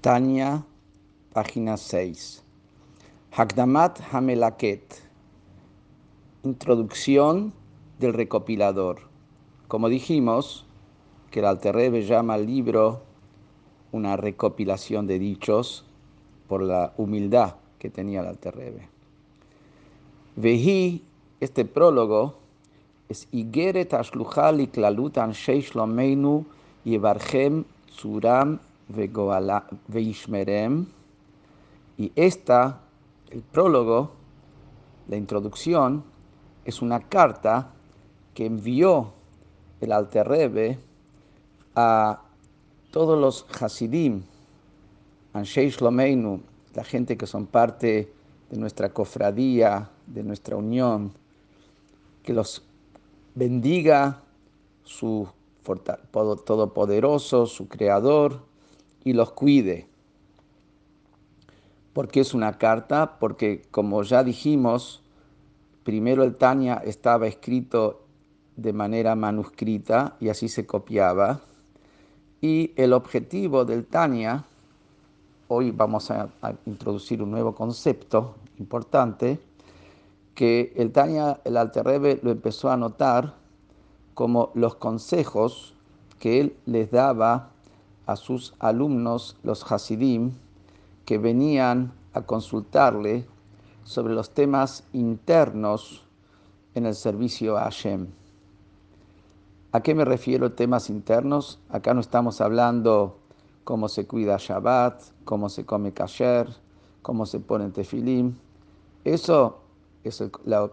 Tania, página 6. Hakdamat Hamelaket. Introducción del recopilador. Como dijimos, que el Alterrebe llama al libro una recopilación de dichos por la humildad que tenía el Alterrebe. Vehi, este prólogo, es Igeret Ashluchal y Klalut Anshei Shlomeinu Yevarchem Veishmerem. Y esta, el prólogo, la introducción, es una carta que envió el Alterrebe a todos los Hasidim, Anshei Shlomeinu, la gente que son parte de nuestra cofradía, de nuestra unión, que los bendiga su todopoderoso, su creador, y los cuide. ¿Por qué es una carta? Porque como ya dijimos, primero el Tania estaba escrito de manera manuscrita y así se copiaba. Y el objetivo del Tania, hoy vamos a, introducir un nuevo concepto importante, que el Tania, el Alterrebe lo empezó a notar como los consejos que él les daba a sus alumnos, los Hasidim, que venían a consultarle sobre los temas internos en el servicio a Hashem. ¿A qué me refiero temas internos? Acá no estamos hablando cómo se cuida Shabbat, cómo se come kasher, cómo se pone tefilim. Eso es la,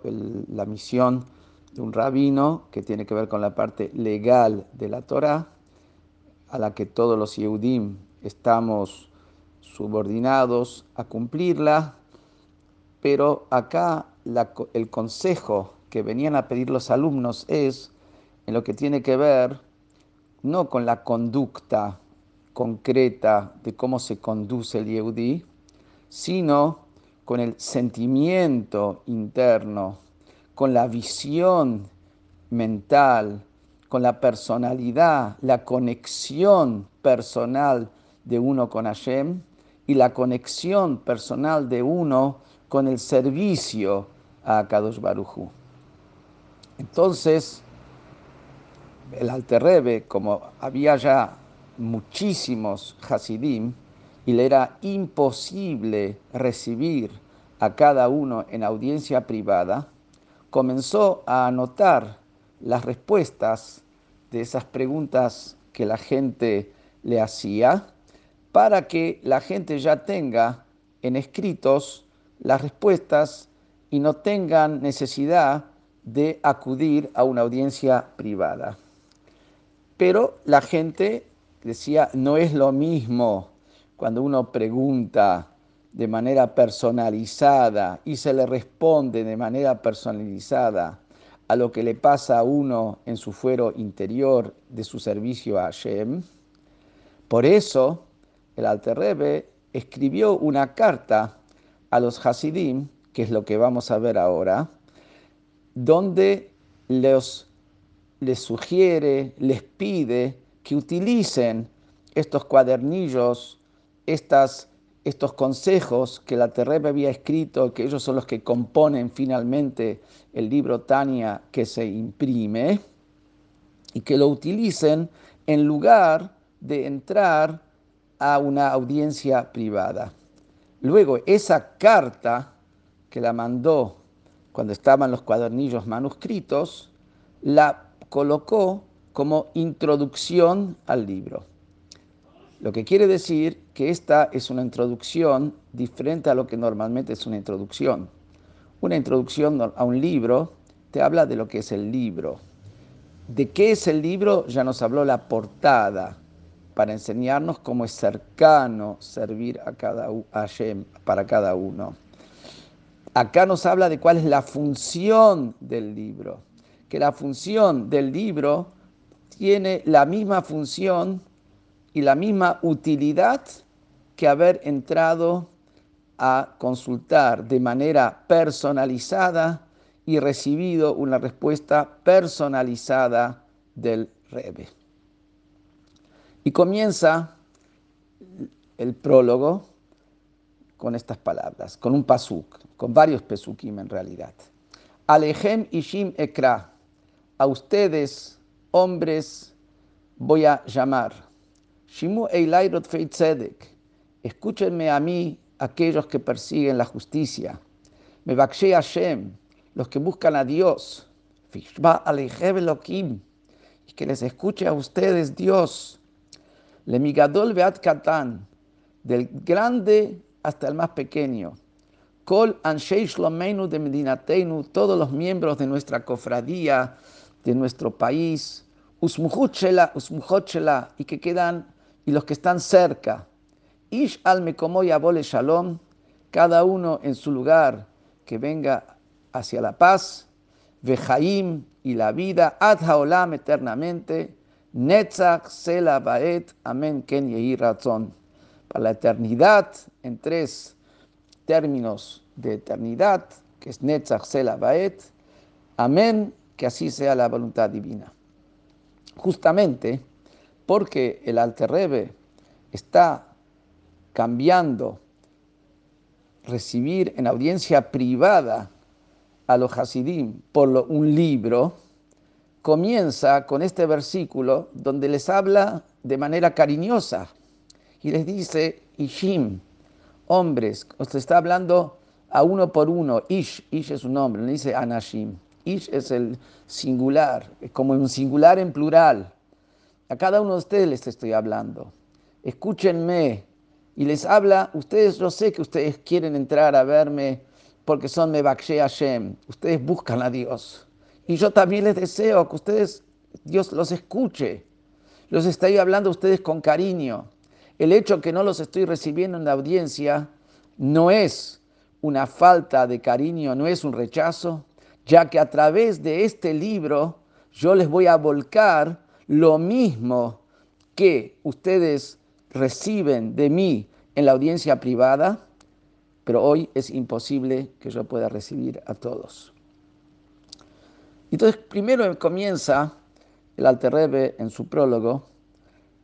la misión de un rabino que tiene que ver con la parte legal de la Torah a la que todos los Yehudim estamos subordinados a cumplirla, pero acá el consejo que venían a pedir los alumnos es en lo que tiene que ver no con la conducta concreta de cómo se conduce el Yehudí, sino con el sentimiento interno, con la visión mental, con la personalidad, la conexión personal de uno con Hashem y la conexión personal de uno con el servicio a Kadosh Baruchu. Entonces, el Alterrebe, como había ya muchísimos Hasidim y le era imposible recibir a cada uno en audiencia privada, comenzó a anotar las respuestas de esas preguntas que la gente le hacía para que la gente ya tenga en escritos las respuestas y no tengan necesidad de acudir a una audiencia privada. Pero la gente decía, no es lo mismo cuando uno pregunta de manera personalizada y se le responde de manera personalizada a lo que le pasa a uno en su fuero interior de su servicio a Hashem. Por eso, el Alterrebe escribió una carta a los Hasidim, que es lo que vamos a ver ahora, donde les, les sugiere, les pide que utilicen estos cuadernillos, estas estos consejos que la Terrebe había escrito, que ellos son los que componen finalmente el libro Tania que se imprime, y que lo utilicen en lugar de entrar a una audiencia privada. Luego, esa carta que la mandó cuando estaban los cuadernillos manuscritos, la colocó como introducción al libro. Lo que quiere decir que esta es una introducción diferente a lo que normalmente es una introducción. Una introducción a un libro te habla de lo que es el libro. ¿De qué es el libro? Ya nos habló la portada para enseñarnos cómo es cercano servir a cada a para cada uno. Acá nos habla de cuál es la función del libro, que la función del libro tiene la misma función y la misma utilidad que haber entrado a consultar de manera personalizada y recibido una respuesta personalizada del Rebe. Y comienza el prólogo con estas palabras, con un pasuk, con varios pesukim en realidad. Alejem Ishim Ekra, a ustedes, hombres, voy a llamar. Shimu Eilairot Tzedek, escúchenme a mí, aquellos que persiguen la justicia. Me Hashem, los que buscan a Dios. Fishba Alejem Elohim, y que les escuche a ustedes Dios. Lemigadol Beat Katan, del grande hasta el más pequeño. Kol Anshei Shlomeinu de Medinateinu, todos los miembros de nuestra cofradía, de nuestro país, Usmuchela, Usmuchela, y que quedan, y los que están cerca. Ish al Mekomoy Abole Shalom, cada uno en su lugar, que venga hacia la paz, Vejaim y la vida, Ad Haolam eternamente, Netzach Sela Baet, Amén Ken Yehi Razón para la eternidad en tres términos de eternidad, que es Netzach Sela Baet. Amén, que así sea la voluntad divina. Justamente porque el Alter está cambiando recibir en audiencia privada a los Hasidim por un libro, comienza con este versículo donde les habla de manera cariñosa y les dice, Ishim, hombres, usted está hablando a uno por uno, Ish, Ish es un nombre, no dice Anashim, Ish es el singular, como un singular en plural. A cada uno de ustedes les estoy hablando. Escúchenme. Y les habla, ustedes, yo sé que ustedes quieren entrar a verme porque son Mebakshe Hashem. Ustedes buscan a Dios. Y yo también les deseo que ustedes, Dios los escuche. Los estoy hablando a ustedes con cariño. El hecho que no los estoy recibiendo en la audiencia no es una falta de cariño, no es un rechazo, ya que a través de este libro yo les voy a volcar lo mismo que ustedes reciben de mí en la audiencia privada, pero hoy es imposible que yo pueda recibir a todos. Entonces, primero comienza el Alter en su prólogo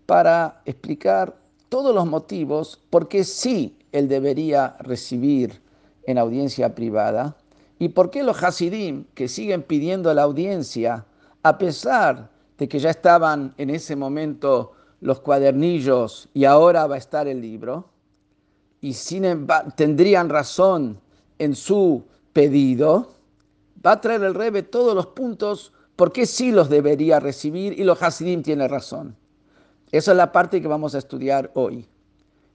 para explicar todos los motivos por qué sí él debería recibir en audiencia privada y por qué los Hasidim que siguen pidiendo la audiencia, a pesar de que ya estaban en ese momento los cuadernillos y ahora va a estar el libro, y sin tendrían razón en su pedido, va a traer el Rebe todos los puntos por qué sí los debería recibir y los Hasidim tienen razón. Esa es la parte que vamos a estudiar hoy.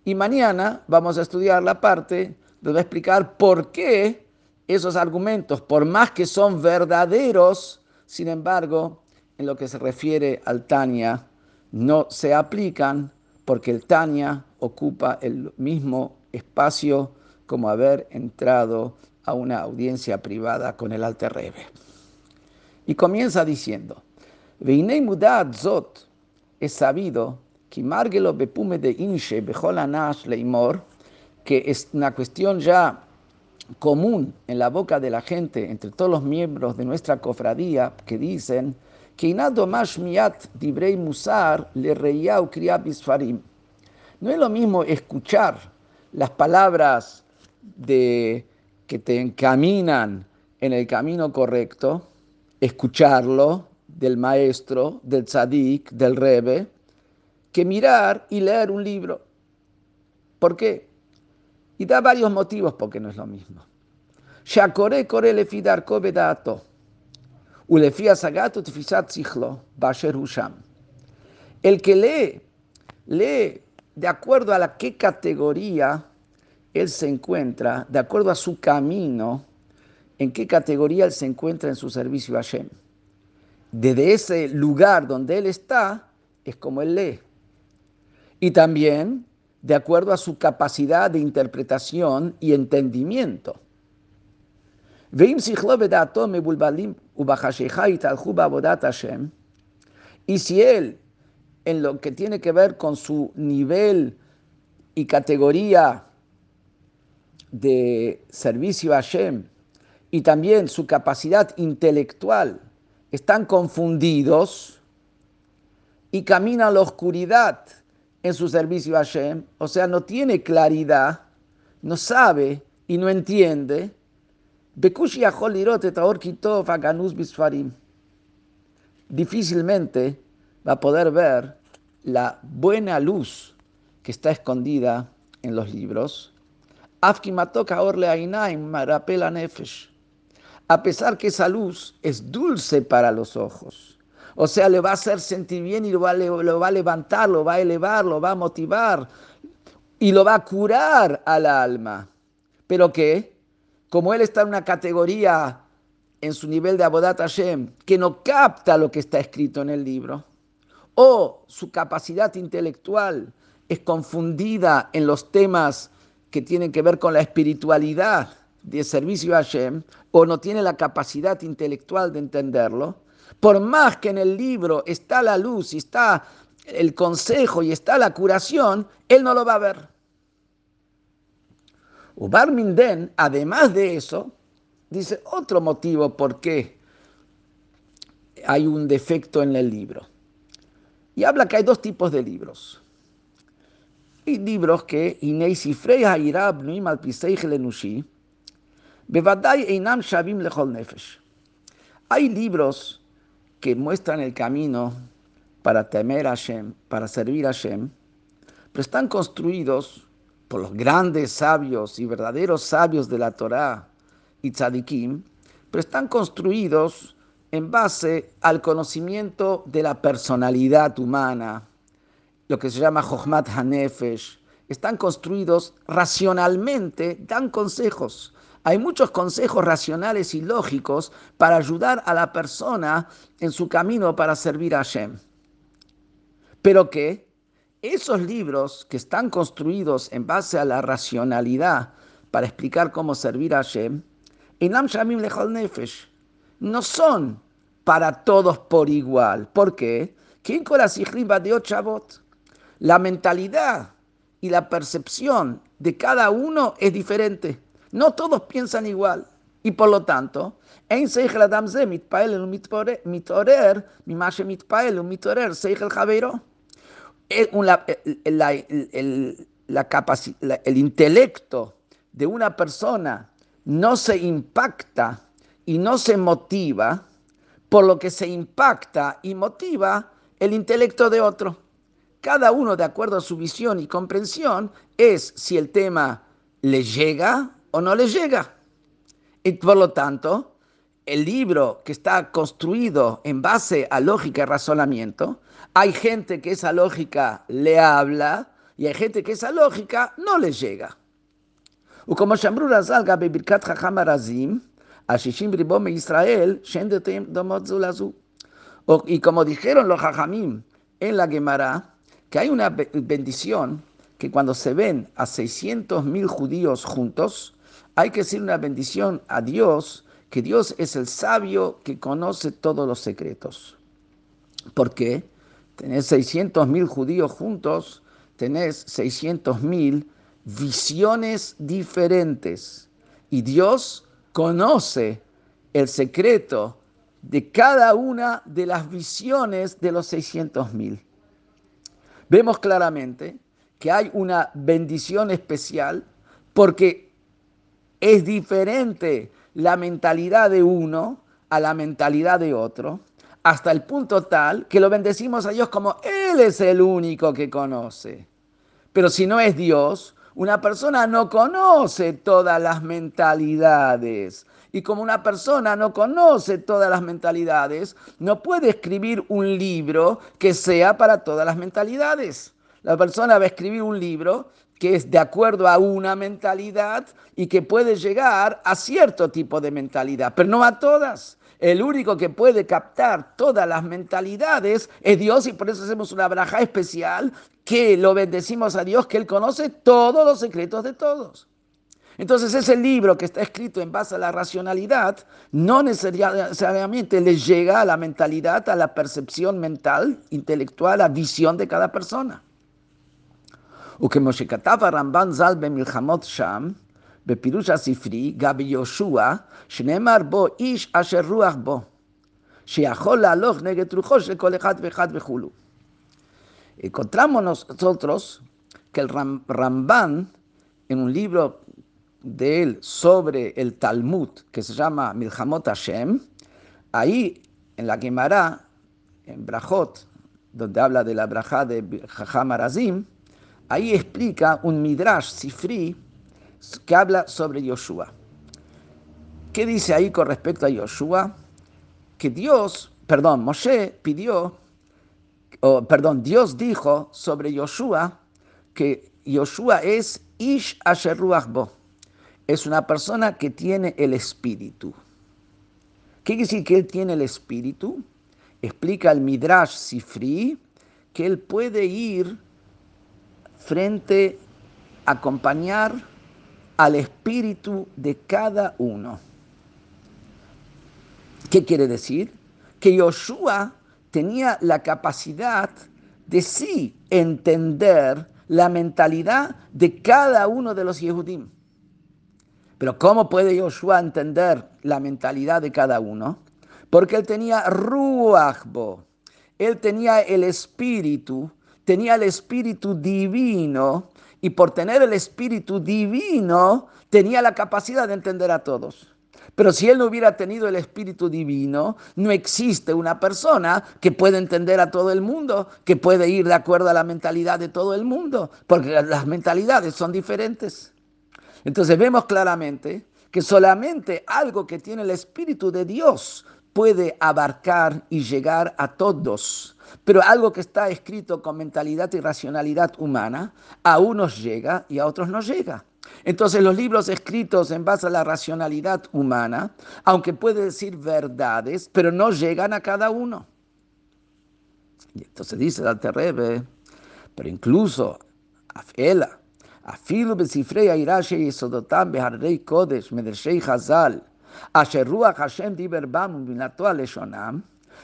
Y mañana vamos a estudiar la parte donde va a explicar por qué esos argumentos, por más que son verdaderos, sin embargo, en lo que se refiere al Tania, no se aplican porque el Tania ocupa el mismo espacio como haber entrado a una audiencia privada con el Alter Rebbe. Y comienza diciendo, Veinei mudat zot, es sabido que Margelo Bepume de Inche Bejolanash Leimor, que es una cuestión ya común en la boca de la gente, entre todos los miembros de nuestra cofradía, que dicen Dibrei Musar le reyau Bisfarim. No es lo mismo escuchar las palabras de, que te encaminan en el camino correcto, escucharlo, del maestro, del tzadik, del rebe, que mirar y leer un libro. ¿Por qué? Y da varios motivos por qué no es lo mismo. Shakore kore lefi darko bedato. El que lee, lee de acuerdo a la qué categoría él se encuentra, de acuerdo a su camino, en qué categoría él se encuentra en su servicio a Hashem desde ese lugar donde él está, es como él lee. Y también de acuerdo a su capacidad de interpretación y entendimiento. Y si él, en lo que tiene que ver con su nivel y categoría de servicio a Hashem, y también su capacidad intelectual, están confundidos y caminan a la oscuridad en su servicio a Hashem, o sea, no tiene claridad, no sabe y no entiende, difícilmente va a poder ver la buena luz que está escondida en los libros. A pesar que esa luz es dulce para los ojos. O sea, le va a hacer sentir bien y lo va, lo va a levantar, lo va a elevar, lo va a motivar y lo va a curar al alma. Pero que, como él está en una categoría en su nivel de Abodat Hashem, que no capta lo que está escrito en el libro, o su capacidad intelectual es confundida en los temas que tienen que ver con la espiritualidad de servicio a Hashem, o no tiene la capacidad intelectual de entenderlo, por más que en el libro está la luz y está el consejo y está la curación, él no lo va a ver. Ubar Minden, además de eso, dice otro motivo por qué hay un defecto en el libro. Y habla que hay dos tipos de libros. Hay libros que hay libros que muestran el camino para temer a Hashem, para servir a Hashem, pero están construidos por los grandes sabios y verdaderos sabios de la Torá y tzadikim, pero están construidos en base al conocimiento de la personalidad humana, lo que se llama Jochmat Hanefesh. Están construidos racionalmente, dan consejos. Hay muchos consejos racionales y lógicos para ayudar a la persona en su camino para servir a Hashem. Pero que esos libros que están construidos en base a la racionalidad para explicar cómo servir a Hashem, no son para todos por igual. ¿Por qué? La mentalidad y la percepción de cada uno es diferente. No todos piensan igual. Y por lo tanto, el intelecto de una persona no se impacta y no se motiva por lo que se impacta y motiva el intelecto de otro. Cada uno, de acuerdo a su visión y comprensión, es si el tema le llega o no le llega. Y por lo tanto, el libro que está construido en base a lógica y razonamiento, hay gente que esa lógica le habla y hay gente que esa lógica no le llega. וכמו שאמרו רז"ל גבי ברכת חכם הרזים, השישים ריבו מישראל, שאין דתיהם דומות זו לזו. Y como dijeron los hajamim en la Gemara, que hay una bendición que cuando se ven a 600 mil judíos juntos, hay que decir una bendición a Dios, que Dios es el sabio que conoce todos los secretos. ¿Por qué? Tenés 600 mil judíos juntos, tenés 600 mil visiones diferentes. Y Dios conoce el secreto de cada una de las visiones de los 600 mil. Vemos claramente que hay una bendición especial porque es diferente la mentalidad de uno a la mentalidad de otro, hasta el punto tal que lo bendecimos a Dios como Él es el único que conoce. Pero si no es Dios, una persona no conoce todas las mentalidades. Y como una persona no conoce todas las mentalidades, no puede escribir un libro que sea para todas las mentalidades. La persona va a escribir un libro que es de acuerdo a una mentalidad y que puede llegar a cierto tipo de mentalidad, pero no a todas. El único que puede captar todas las mentalidades es Dios y por eso hacemos una braja especial que lo bendecimos a Dios, que Él conoce todos los secretos de todos. Entonces ese libro que está escrito en base a la racionalidad no necesariamente le llega a la mentalidad, a la percepción mental, intelectual, a la visión de cada persona. וכמו שכתב הרמב"ן ז"ל במלחמות שם, בפירוש הספרי, גבי יהושע, שנאמר בו איש אשר רוח בו, שיכול להלוך נגד רוחו של כל אחד ואחד וכולו. Encontramos nosotros que el Ramban, en un libro de él sobre el Talmud, que se llama Milhamot Hashem, ahí en la Gemara, en Brajot, donde habla de la Brajá de Jajam Arazim, ahí explica un Midrash Sifri que habla sobre Yoshua. ¿Qué dice ahí con respecto a Yoshua? Que Dios, perdón, Moshe pidió, o, perdón, Dios dijo sobre Yoshua que Yoshua es Ish Asheruachbo, es una persona que tiene el espíritu. ¿Qué quiere decir que él tiene el espíritu? Explica el Midrash Sifri que él puede ir frente a acompañar al espíritu de cada uno. ¿Qué quiere decir? Que Yoshua tenía la capacidad de sí entender la mentalidad de cada uno de los Yehudim. Pero ¿cómo puede Yoshua entender la mentalidad de cada uno? Porque él tenía Ruachbo, él tenía el espíritu, tenía el espíritu divino, y por tener el espíritu divino tenía la capacidad de entender a todos. Pero si él no hubiera tenido el Espíritu Divino, no existe una persona que pueda entender a todo el mundo, que puede ir de acuerdo a la mentalidad de todo el mundo, porque las mentalidades son diferentes. Entonces vemos claramente que solamente algo que tiene el Espíritu de Dios puede abarcar y llegar a todos. Pero algo que está escrito con mentalidad y racionalidad humana, a unos llega y a otros no llega. Entonces los libros escritos en base a la racionalidad humana, aunque puede decir verdades, pero no llegan a cada uno. Y entonces dice el Terrebe, pero incluso Afela, Afilu besifrei airashi yesodotam beharrei kodesh asher ruach Hashem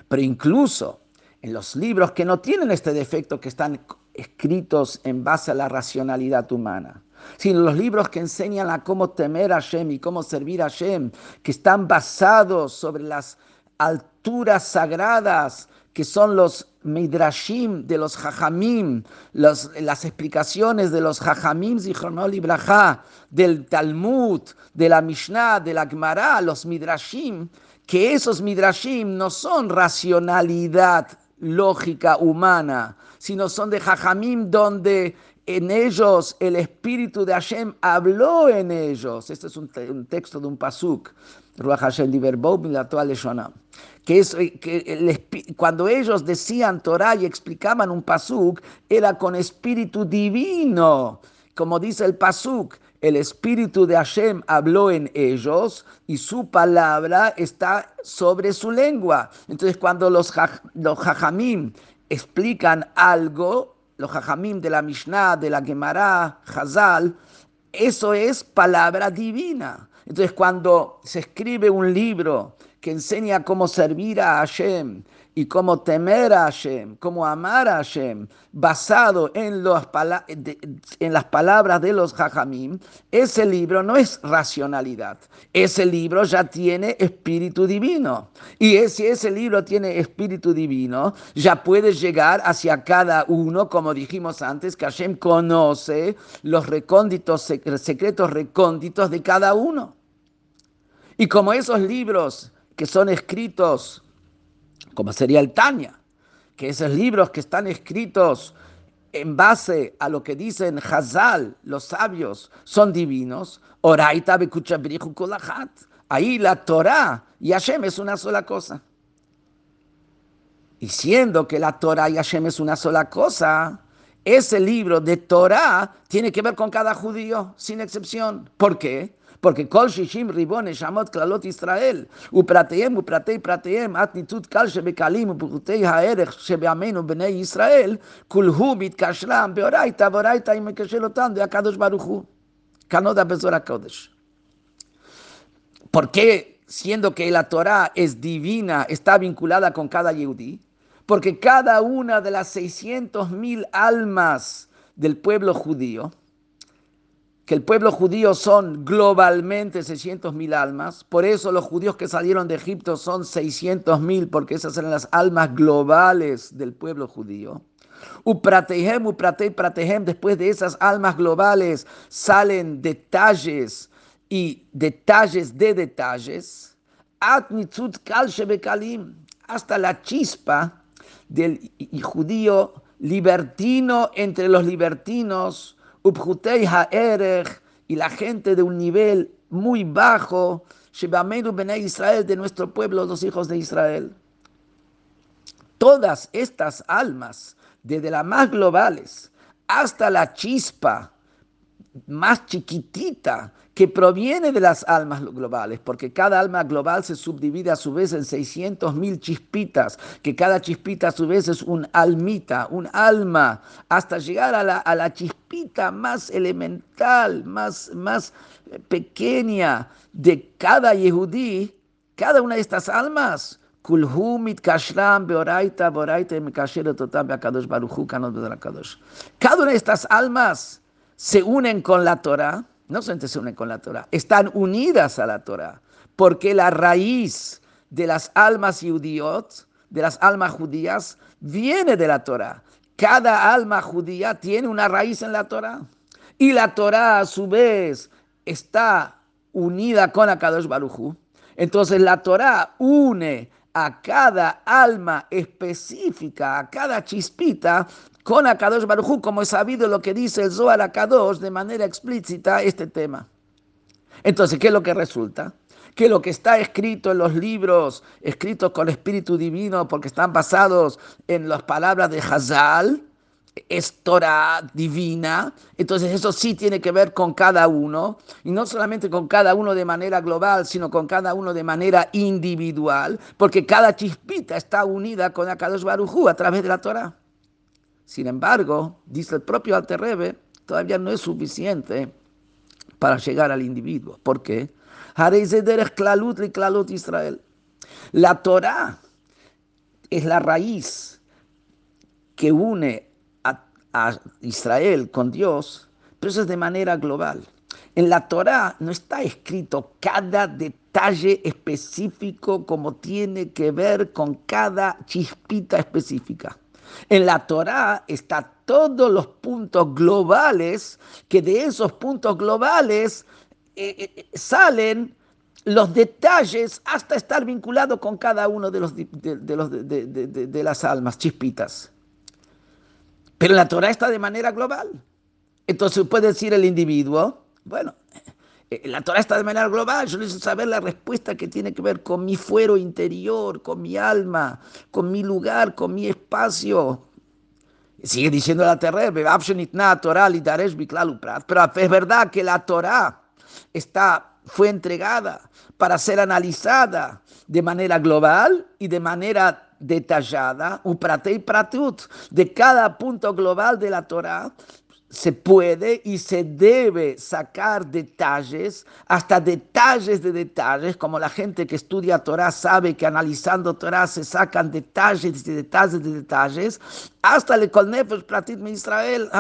pero incluso en los libros que no tienen este defecto que están escritos en base a la racionalidad humana, sino los libros que enseñan a cómo temer a Hashem y cómo servir a Hashem, que están basados sobre las alturas sagradas que son los midrashim de los hajamim, las explicaciones de los hajamim y del Talmud, de la Mishnah, de la Gemara, los midrashim, que esos midrashim no son racionalidad lógica humana, sino son de hajamim donde en ellos el espíritu de Hashem habló en ellos. Este es un, texto de un pasuk, Ruach Hashem que es que cuando ellos decían Torah y explicaban un pasuk, era con espíritu divino, como dice el pasuk. El espíritu de Hashem habló en ellos y su palabra está sobre su lengua. Entonces, cuando los, los hajamim explican algo, los jajamim de la Mishnah, de la Gemara, Hazal, eso es palabra divina. Entonces, cuando se escribe un libro que enseña cómo servir a Hashem, y cómo temer a Hashem, cómo amar a Hashem, basado en, las palabras de los Jajamim, ese libro no es racionalidad. Ese libro ya tiene espíritu divino. Y si ese libro tiene espíritu divino, ya puede llegar hacia cada uno, como dijimos antes, que Hashem conoce los recónditos, secretos recónditos de cada uno. Y como esos libros que son escritos como sería el Tania, que esos libros que están escritos en base a lo que dicen Hazal, los sabios, son divinos, Oraita Ahí la Torah y Hashem es una sola cosa. Y siendo que la Torah y Hashem es una sola cosa, ese libro de Torah tiene que ver con cada judío, sin excepción. ¿Por qué? porque Kol Shishim Ribon Shamot Klalot Israel, Uprateem, Upratei Prateem, Atnitud Kal Shebekalim, Uputei Haerech Shebeamenu Bnei Israel, Kulhu Mitkashlam, Beoraita, Boraita y Mekeshelotan de Akadosh Baruchu, Canoda Besor Akadosh. ¿Por qué, siendo que la Torah es divina, está vinculada con cada Yehudi? Porque cada una de las 600 mil almas del pueblo judío, que el pueblo judío son globalmente 600 mil almas, por eso los judíos que salieron de Egipto son 600 mil, porque esas eran las almas globales del pueblo judío. Upratehem, upratei, pratehem, después de esas almas globales salen detalles y detalles de detalles. hasta la chispa del judío libertino entre los libertinos, Ubhutei Ha'erech, y la gente de un nivel muy bajo, Shebamenu Bene Israel, de nuestro pueblo, los hijos de Israel. Todas estas almas, desde las más globales hasta la chispa más chiquitita que proviene de las almas globales, porque cada alma global se subdivide a su vez en 600 mil chispitas, que cada chispita a su vez es un almita, un alma, hasta llegar a la, a la chispita más elemental, más, más pequeña de cada yehudí, cada una de estas almas. Cada una de estas almas se unen con la Torah, no solamente se unen con la Torah, están unidas a la Torah, porque la raíz de las almas judíos, de las almas judías, viene de la Torah. Cada alma judía tiene una raíz en la Torah. Y la Torah a su vez está unida con Akadosh Baruchu. Entonces la Torah une a cada alma específica, a cada chispita, con Akadosh Barujú, como es sabido lo que dice el Zohar Akadosh de manera explícita este tema. Entonces, ¿qué es lo que resulta? Que lo que está escrito en los libros, escritos con Espíritu Divino, porque están basados en las palabras de Hazal, es Torah divina, entonces eso sí tiene que ver con cada uno, y no solamente con cada uno de manera global, sino con cada uno de manera individual, porque cada chispita está unida con Akadosh Barujú a través de la Torah. Sin embargo, dice el propio Alterrebe, todavía no es suficiente para llegar al individuo. ¿Por qué? Israel. La Torah es la raíz que une a, a, Israel con Dios, pero eso es de manera global. En la Torah no está escrito cada detalle específico como tiene que ver con cada chispita específica. En la Torá están todos los puntos globales, que de esos puntos globales eh, eh, eh, salen los detalles hasta estar vinculado con cada uno de, los, de, las almas, chispitas. Pero la Torah está de manera global. Entonces puede decir el individuo, bueno, la Torah está de manera global, yo necesito saber la respuesta que tiene que ver con mi fuero interior, con mi alma, con mi lugar, con mi espacio. Sigue diciendo la Torah, pero es verdad que la Torah está, fue entregada para ser analizada de manera global y de manera detallada, de cada punto global de la Torah, se puede y se debe sacar detalles, hasta detalles de detalles, como la gente que estudia Torah sabe que analizando Torah se sacan detalles de detalles de detalles, hasta el Kolnefesh Pratit Israel.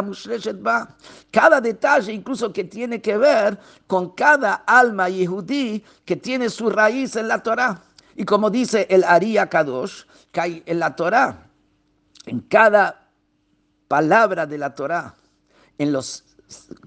Cada detalle, incluso que tiene que ver con cada alma yehudí que tiene su raíz en la Torah. Y como dice el Ari Kadosh, que hay en la Torah, en cada palabra de la Torah, en los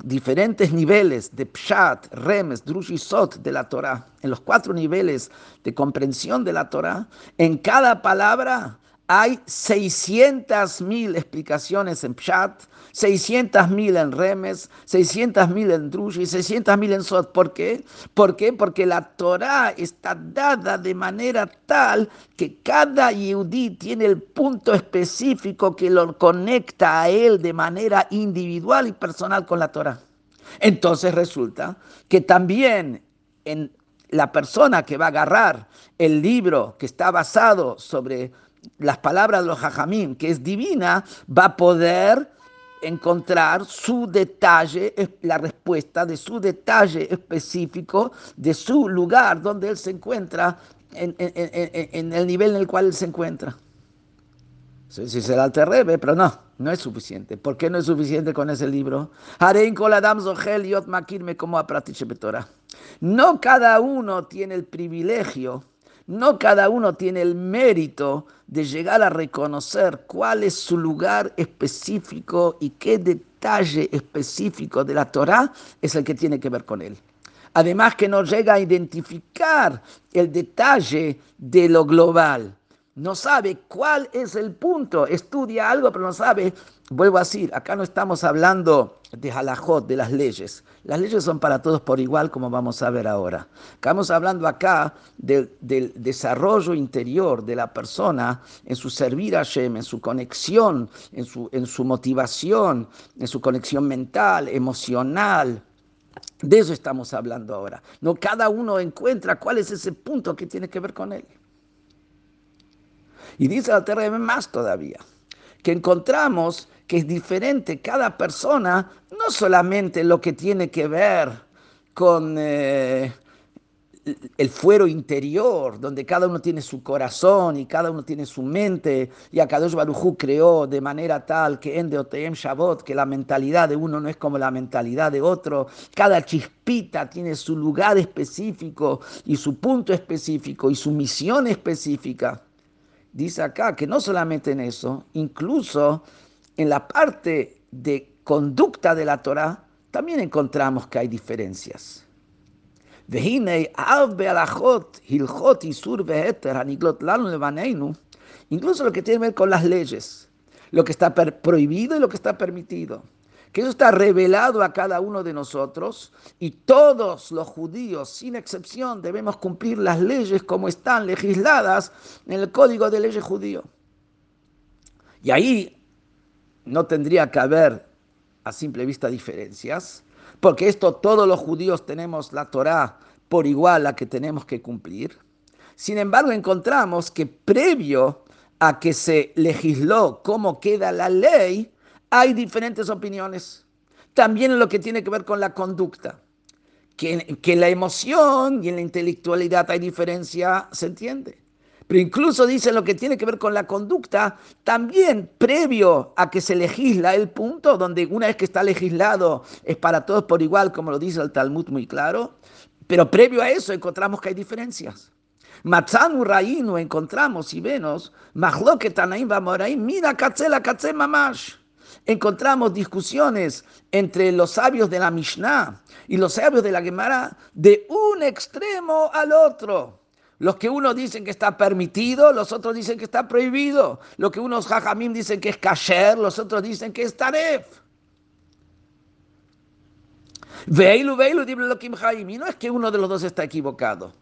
diferentes niveles de Pshat, Remes, Drush Sot de la Torah, en los cuatro niveles de comprensión de la Torah, en cada palabra hay 600 mil explicaciones en Pshat, 600 mil en Remes, 600 mil en Drush y 600 mil en Sot. ¿Por qué? ¿Por qué? Porque la Torah está dada de manera tal que cada Yehudí tiene el punto específico que lo conecta a él de manera individual y personal con la Torah. Entonces resulta que también en la persona que va a agarrar el libro que está basado sobre las palabras de los hajamim, que es divina, va a poder encontrar su detalle, la respuesta de su detalle específico, de su lugar donde él se encuentra, en, el nivel en el cual él se encuentra. Si se la alterrebe, pero no, no es suficiente. ¿Por qué no es suficiente con ese libro? No cada uno tiene el privilegio No cada uno tiene el mérito de llegar a reconocer cuál es su lugar específico y qué detalle específico de la Torah es el que tiene que ver con él. Además que no llega a identificar el detalle de lo global. No sabe cuál es el punto. Estudia algo, pero no sabe. Vuelvo a decir, acá no estamos hablando de halajot, de las leyes. Las leyes son para todos por igual, como vamos a ver ahora. Estamos hablando acá del, desarrollo interior de la persona en su servir a Shem, en su conexión, en su, en su motivación, en su conexión mental, emocional. De eso estamos hablando ahora. No cada uno encuentra cuál es ese punto que tiene que ver con él. Y dice la Terra más todavía, que encontramos que es diferente cada persona, no solamente lo que tiene que ver con eh, el fuero interior, donde cada uno tiene su corazón y cada uno tiene su mente, y Akadosh Barujú creó de manera tal que en Deoteem Shabbat, que la mentalidad de uno no es como la mentalidad de otro, cada chispita tiene su lugar específico y su punto específico y su misión específica. Dice acá que no solamente en eso, incluso en la parte de conducta de la Torah, también encontramos que hay diferencias. Incluso lo que tiene que ver con las leyes, lo que está prohibido y lo que está permitido. Que eso está revelado a cada uno de nosotros y todos los judíos, sin excepción, debemos cumplir las leyes como están legisladas en el código de leyes judío. Y ahí no tendría que haber a simple vista diferencias, porque esto todos los judíos tenemos la Torá por igual a que tenemos que cumplir. Sin embargo, encontramos que previo a que se legisló cómo queda la ley, hay diferentes opiniones. También en lo que tiene que ver con la conducta. Que, que la emoción y en la intelectualidad hay diferencia, se entiende. Pero incluso dice lo que tiene que ver con la conducta, también previo a que se legisla el punto, donde una vez que está legislado es para todos por igual, como lo dice el Talmud muy claro, pero previo a eso encontramos que hay diferencias. Matzanu Raínu encontramos y venos, Mahloket Tanaim Bamoraim, mira Katzela Katze Mamash. Encontramos discusiones entre los sabios de la Mishnah y los sabios de la Gemara de un extremo al otro. Los que unos dicen que está permitido, los otros dicen que está prohibido. Los que unos jajamim dicen que es kasher, los otros dicen que es taref. Veilu, veilu, Y no es que uno de los dos está equivocado.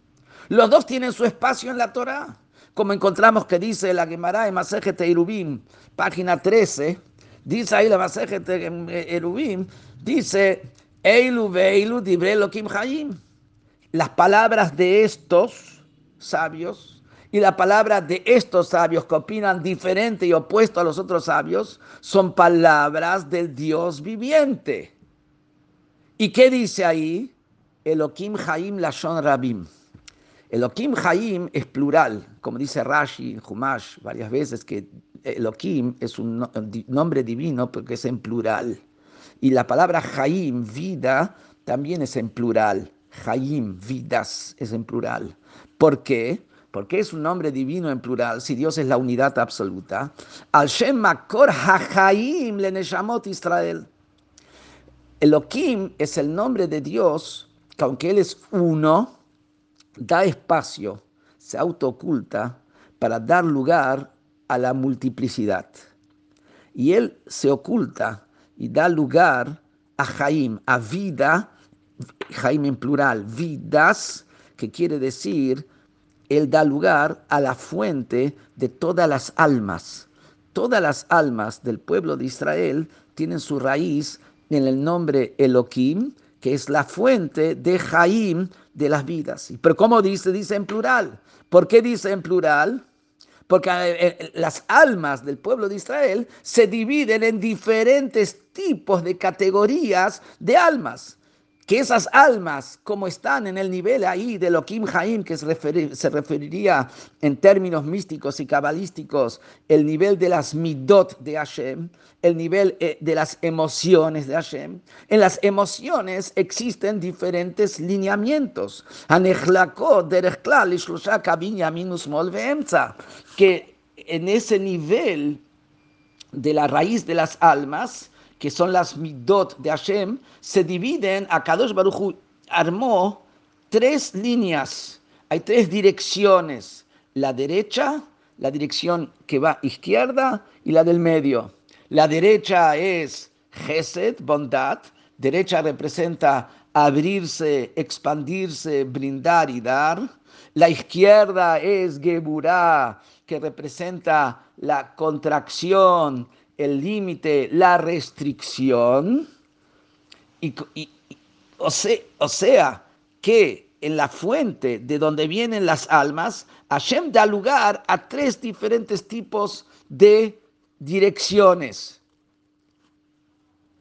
Los dos tienen su espacio en la Torah. Como encontramos que dice la Gemara en Masejet Erubim, página 13, dice ahí la Masejet Erubim, dice, Eilu, veilu, dibre Lokim Las palabras de estos sabios y la palabra de estos sabios que opinan diferente y opuesto a los otros sabios son palabras del Dios viviente. ¿Y qué dice ahí? Elohim Haim Lashon Rabim. Elohim Haim es plural, como dice Rashi Humash varias veces, que Elohim es un nombre divino porque es en plural. Y la palabra Haim, vida, también es en plural. Haim, vidas, es en plural. ¿Por qué? Porque es un nombre divino en plural, si Dios es la unidad absoluta. Al Shem Makor HaChaim le Neshamot Israel. Elohim es el nombre de Dios que aunque Él es uno, da espacio, se autooculta para dar lugar a la multiplicidad. Y Él se oculta y da lugar a Jaim, a vida, Jaim en plural, vidas que quiere decir, Él da lugar a la fuente de todas las almas. Todas las almas del pueblo de Israel tienen su raíz en el nombre Elohim, que es la fuente de Jaim de las vidas. Pero ¿cómo dice? Dice en plural. ¿Por qué dice en plural? Porque las almas del pueblo de Israel se dividen en diferentes tipos de categorías de almas que esas almas, como están en el nivel ahí de Kim Haim, que se, referiría en términos místicos y cabalísticos, el nivel de las midot de Hashem, el nivel eh, de las emociones de Hashem. En las emociones existen diferentes lineamientos. Que en ese nivel de la raíz de las almas, que son las midot de Hashem, se dividen, a Kadosh Baruch armó tres líneas, hay tres direcciones, la derecha, la dirección que va izquierda y la del medio. La derecha es Gesed, bondad, derecha representa abrirse, expandirse, brindar y dar. La izquierda es Geburah, que representa la contracción, el límite, la restricción, y, o, o sea que en la fuente de donde vienen las almas, Hashem da lugar a tres diferentes tipos de direcciones.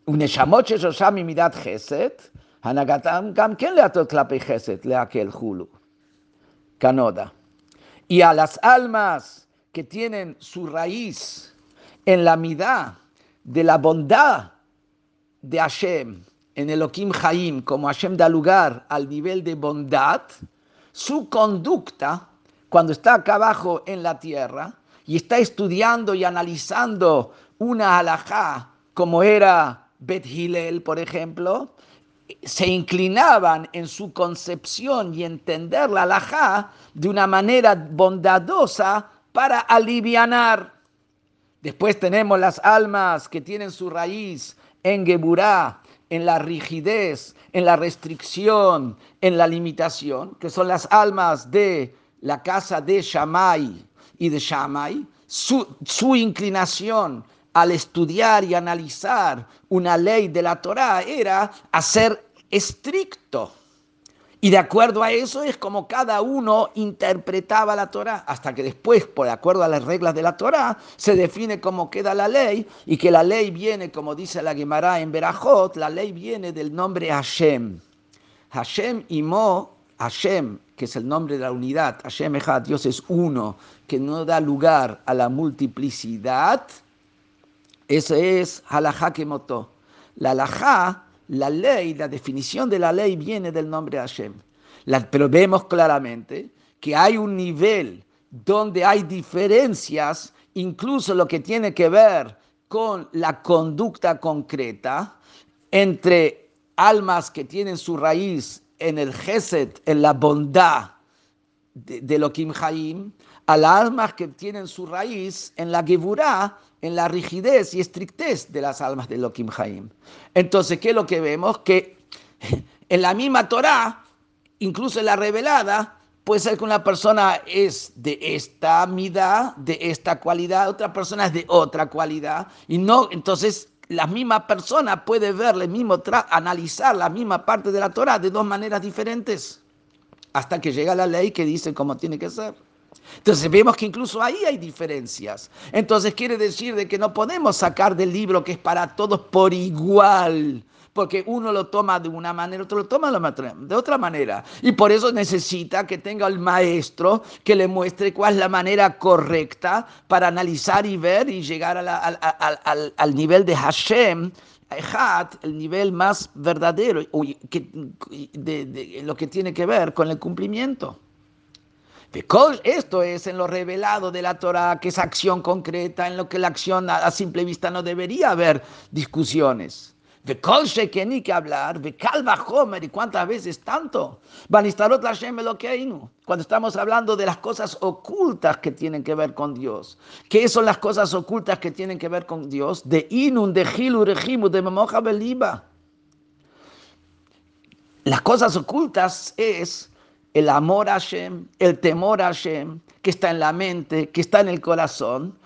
midat hanagatam gam ken leatot klape chesed, leakel hulu. Canoda. Y a las almas que tienen su raíz en la mitad de la bondad de Hashem, en Elohim Haim, como Hashem da lugar al nivel de bondad, su conducta, cuando está acá abajo en la tierra y está estudiando y analizando una halajá, como era Bet Hillel, por ejemplo, se inclinaban en su concepción y entender la halajá de una manera bondadosa para alivianar Después tenemos las almas que tienen su raíz en Geburá, en la rigidez, en la restricción, en la limitación, que son las almas de la casa de Shammai. Y de Shammai, su, su inclinación al estudiar y analizar una ley de la Torah era hacer estricto y de acuerdo a eso es como cada uno interpretaba la Torah, hasta que después, por acuerdo a las reglas de la Torah, se define cómo queda la ley y que la ley viene, como dice la Gemara en Berajot, la ley viene del nombre Hashem. Hashem y Mo, Hashem, que es el nombre de la unidad, Hashem Echad, Dios es uno, que no da lugar a la multiplicidad, eso es halajá kemoto. La halajá la ley, la definición de la ley viene del nombre Hashem. pero vemos claramente que hay un nivel donde hay diferencias, incluso lo que tiene que ver con la conducta concreta, entre almas que tienen su raíz en el Geset, en la bondad de, de Lokim Haim, a las almas que tienen su raíz en la Geburah, en la rigidez y estrictez de las almas de Lokim Haim. Entonces, ¿qué es lo que vemos? Que en la misma Torah, incluso en la revelada, puede ser que una persona es de esta mida, de esta cualidad, otra persona es de otra cualidad, y no, entonces la misma persona puede ver, el mismo analizar la misma parte de la Torah de dos maneras diferentes, hasta que llega la ley que dice cómo tiene que ser. Entonces vemos que incluso ahí hay diferencias. Entonces quiere decir de que no podemos sacar del libro que es para todos por igual. Porque uno lo toma de una manera, otro lo toma de otra manera. Y por eso necesita que tenga el maestro que le muestre cuál es la manera correcta para analizar y ver y llegar al, nivel de Hashem, el nivel más verdadero, de, lo que tiene que ver con el cumplimiento. Esto es en lo revelado de la Torah, que es acción concreta, en lo que la acción a, simple vista no debería haber discusiones. De que ni que hablar, de calva Homer, y cuántas veces tanto. Cuando estamos hablando de las cosas ocultas que tienen que ver con Dios. ¿Qué son las cosas ocultas que tienen que ver con Dios? De Inun, de Hilu, Regimu, de Memoja Beliba. Las cosas ocultas es el amor a Hashem, el temor a Hashem, que está en la mente, que está en el corazón.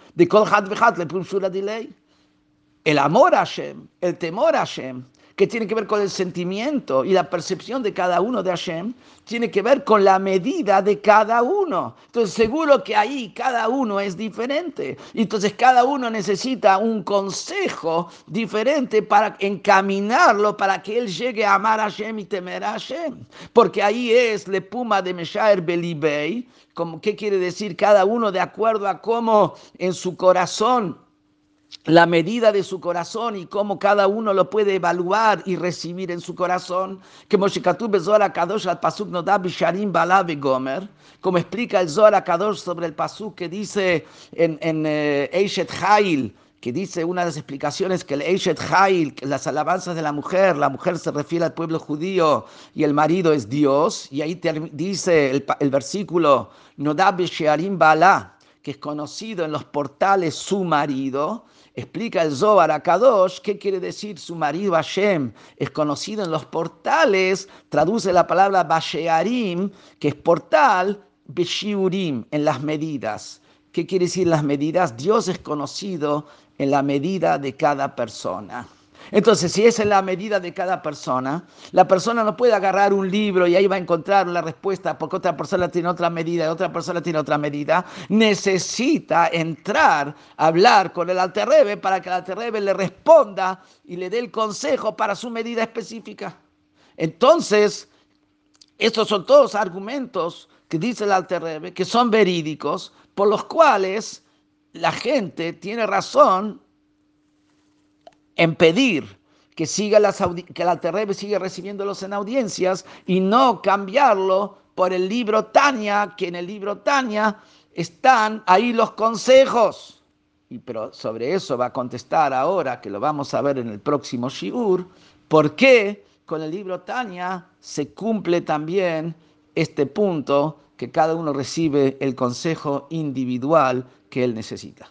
El amor a Hashem, el temor a Hashem, que tiene que ver con el sentimiento y la percepción de cada uno de Hashem, tiene que ver con la medida de cada uno. Entonces seguro que ahí cada uno es diferente. Entonces cada uno necesita un consejo diferente para encaminarlo para que él llegue a amar a Hashem y temer a Hashem. Porque ahí es le puma de Meshaer Belibei, como, ¿qué quiere decir? Cada uno de acuerdo a cómo en su corazón la medida de su corazón y cómo cada uno lo puede evaluar y recibir en su corazón, como como explica el Zohar Kadosh sobre el Pasuk que dice en, en eh, Eishet Hail, que dice una de las explicaciones que el Eishet Hail, las alabanzas de la mujer, la mujer se refiere al pueblo judío y el marido es Dios, y ahí dice el, el versículo Nodab Shearim Bala, que es conocido en los portales su marido, explica el Zohar a Kadosh, ¿qué quiere decir su marido Hashem? Es conocido en los portales, traduce la palabra Bashearim, que es portal, Beshiurim, en las medidas. ¿Qué quiere decir las medidas? Dios es conocido en la medida de cada persona. Entonces, si esa es la medida de cada persona, la persona no puede agarrar un libro y ahí va a encontrar la respuesta porque otra persona tiene otra medida otra persona tiene otra medida. Necesita entrar, hablar con el alterrebe para que el alterrebe le responda y le dé el consejo para su medida específica. Entonces, estos son todos argumentos que dice el alterrebe que son verídicos, por los cuales la gente tiene razón en pedir que, siga las que la Terrebe siga recibiéndolos en audiencias y no cambiarlo por el libro Tania, que en el libro Tania están ahí los consejos. Y pero sobre eso va a contestar ahora, que lo vamos a ver en el próximo Shiur, por qué con el libro Tania se cumple también este punto que cada uno recibe el consejo individual que él necesita.